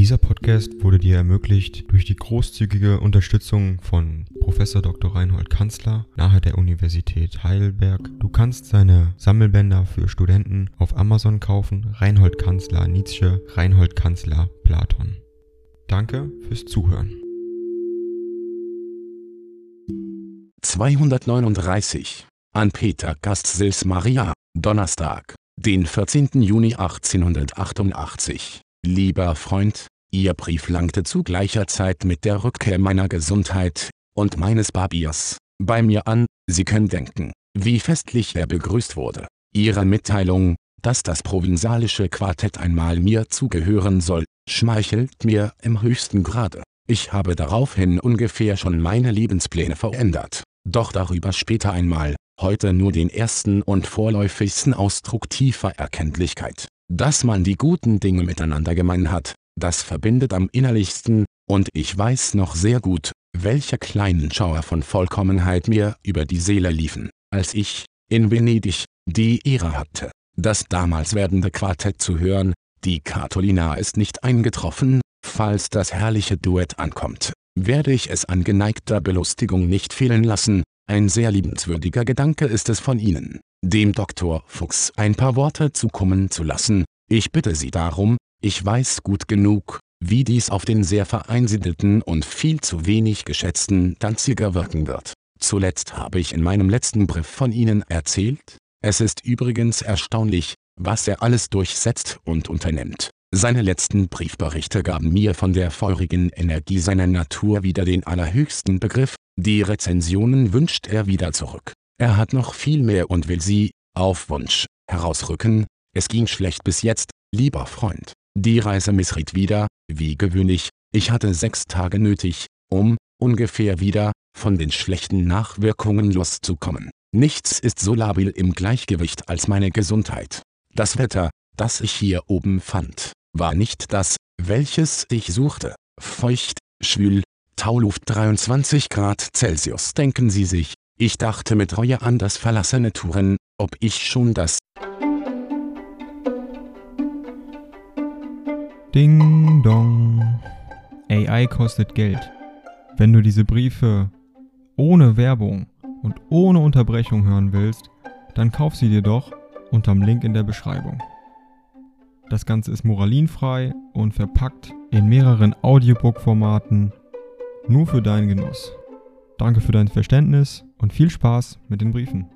Dieser Podcast wurde dir ermöglicht durch die großzügige Unterstützung von Professor Dr. Reinhold Kanzler nahe der Universität Heidelberg. Du kannst seine Sammelbänder für Studenten auf Amazon kaufen. Reinhold Kanzler Nietzsche, Reinhold Kanzler Platon. Danke fürs Zuhören. 239 an Peter Gastsils Maria, Donnerstag, den 14. Juni 1888 Lieber Freund, Ihr Brief langte zu gleicher Zeit mit der Rückkehr meiner Gesundheit und meines Barbiers bei mir an. Sie können denken, wie festlich er begrüßt wurde. Ihre Mitteilung, dass das provinzialische Quartett einmal mir zugehören soll, schmeichelt mir im höchsten Grade. Ich habe daraufhin ungefähr schon meine Lebenspläne verändert, doch darüber später einmal, heute nur den ersten und vorläufigsten Ausdruck tiefer Erkenntlichkeit. Dass man die guten Dinge miteinander gemein hat, das verbindet am innerlichsten, und ich weiß noch sehr gut, welche kleinen Schauer von Vollkommenheit mir über die Seele liefen, als ich, in Venedig, die Ehre hatte, das damals werdende Quartett zu hören, die Katholina ist nicht eingetroffen, falls das herrliche Duett ankommt, werde ich es an geneigter Belustigung nicht fehlen lassen, ein sehr liebenswürdiger Gedanke ist es von Ihnen, dem Dr. Fuchs ein paar Worte zukommen zu lassen, ich bitte Sie darum, ich weiß gut genug, wie dies auf den sehr vereinsiedelten und viel zu wenig geschätzten Danziger wirken wird. Zuletzt habe ich in meinem letzten Brief von Ihnen erzählt, es ist übrigens erstaunlich, was er alles durchsetzt und unternimmt. Seine letzten Briefberichte gaben mir von der feurigen Energie seiner Natur wieder den allerhöchsten Begriff, die Rezensionen wünscht er wieder zurück. Er hat noch viel mehr und will sie, auf Wunsch, herausrücken. Es ging schlecht bis jetzt, lieber Freund. Die Reise missriet wieder, wie gewöhnlich, ich hatte sechs Tage nötig, um, ungefähr wieder, von den schlechten Nachwirkungen loszukommen. Nichts ist so labil im Gleichgewicht als meine Gesundheit. Das Wetter, das ich hier oben fand, war nicht das, welches ich suchte. Feucht, schwül, Tauluft 23 Grad Celsius. Denken Sie sich, ich dachte mit Reue an das verlassene Touren, ob ich schon das Ding dong. AI kostet Geld. Wenn du diese Briefe ohne Werbung und ohne Unterbrechung hören willst, dann kauf sie dir doch unterm Link in der Beschreibung. Das Ganze ist moralinfrei und verpackt in mehreren Audiobook-Formaten nur für deinen Genuss. Danke für dein Verständnis und viel Spaß mit den Briefen.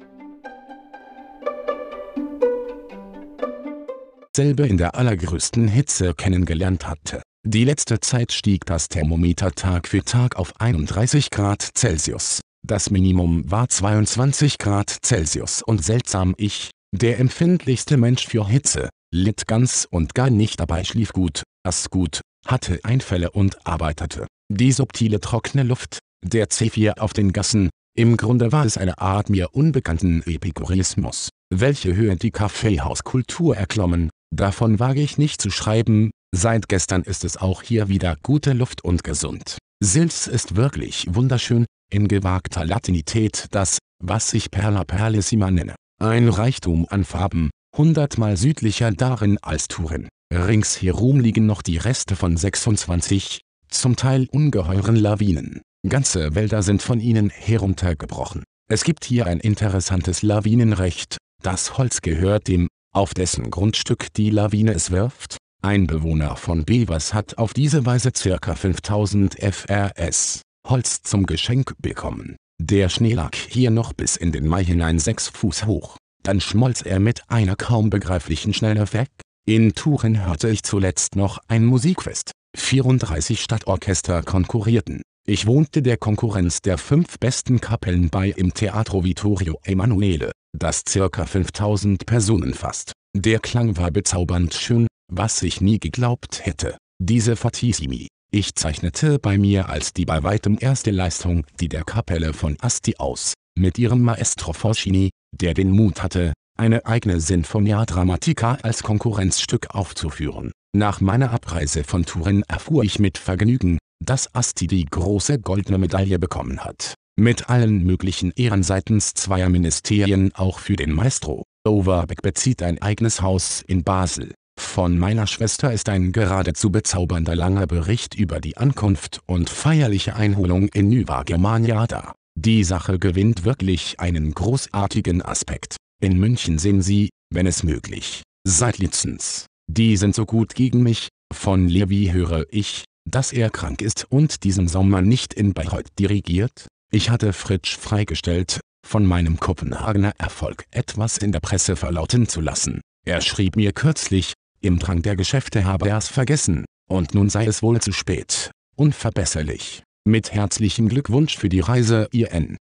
selbe in der allergrößten Hitze kennengelernt hatte. Die letzte Zeit stieg das Thermometer Tag für Tag auf 31 Grad Celsius. Das Minimum war 22 Grad Celsius und seltsam ich, der empfindlichste Mensch für Hitze, litt ganz und gar nicht dabei schlief gut, aß gut, hatte Einfälle und arbeitete. Die subtile trockene Luft, der Zephyr auf den Gassen, im Grunde war es eine Art mir unbekannten Epikurismus, welche Höhe die Kaffeehauskultur erklommen, davon wage ich nicht zu schreiben, seit gestern ist es auch hier wieder gute Luft und gesund. Sils ist wirklich wunderschön, in gewagter Latinität das, was ich Perla Perlissima nenne. Ein Reichtum an Farben, hundertmal südlicher darin als Turin. Ringsherum liegen noch die Reste von 26, zum Teil ungeheuren Lawinen. Ganze Wälder sind von ihnen heruntergebrochen. Es gibt hier ein interessantes Lawinenrecht, das Holz gehört dem, auf dessen Grundstück die Lawine es wirft. Ein Bewohner von Bevers hat auf diese Weise ca. 5000 FRS Holz zum Geschenk bekommen. Der Schnee lag hier noch bis in den Mai hinein sechs Fuß hoch. Dann schmolz er mit einer kaum begreiflichen Schnelle weg. In Turin hörte ich zuletzt noch ein Musikfest. 34 Stadtorchester konkurrierten. Ich wohnte der Konkurrenz der fünf besten Kapellen bei im Teatro Vittorio Emanuele, das ca. 5000 Personen fasst. Der Klang war bezaubernd schön, was ich nie geglaubt hätte. Diese Fortissimi. Ich zeichnete bei mir als die bei weitem erste Leistung die der Kapelle von Asti aus, mit ihrem Maestro Forschini, der den Mut hatte, eine eigene Sinfonia Dramatica als Konkurrenzstück aufzuführen. Nach meiner Abreise von Turin erfuhr ich mit Vergnügen, dass Asti die große goldene Medaille bekommen hat. Mit allen möglichen Ehren seitens zweier Ministerien auch für den Maestro. Overbeck bezieht ein eigenes Haus in Basel. Von meiner Schwester ist ein geradezu bezaubernder langer Bericht über die Ankunft und feierliche Einholung in Nueva Germania da. Die Sache gewinnt wirklich einen großartigen Aspekt. In München sehen Sie, wenn es möglich, seit Lizenz. Die sind so gut gegen mich, von Levi höre ich, dass er krank ist und diesen Sommer nicht in Bayreuth dirigiert. Ich hatte Fritsch freigestellt, von meinem Kopenhagener Erfolg etwas in der Presse verlauten zu lassen. Er schrieb mir kürzlich, im Drang der Geschäfte habe er es vergessen, und nun sei es wohl zu spät. Unverbesserlich. Mit herzlichem Glückwunsch für die Reise, IN.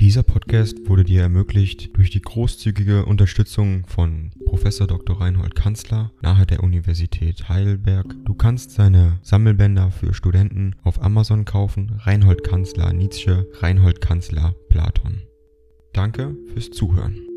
Dieser Podcast wurde dir ermöglicht durch die großzügige Unterstützung von Professor Dr. Reinhold Kanzler nahe der Universität Heidelberg. Du kannst seine Sammelbänder für Studenten auf Amazon kaufen. Reinhold Kanzler Nietzsche, Reinhold Kanzler Platon. Danke fürs Zuhören.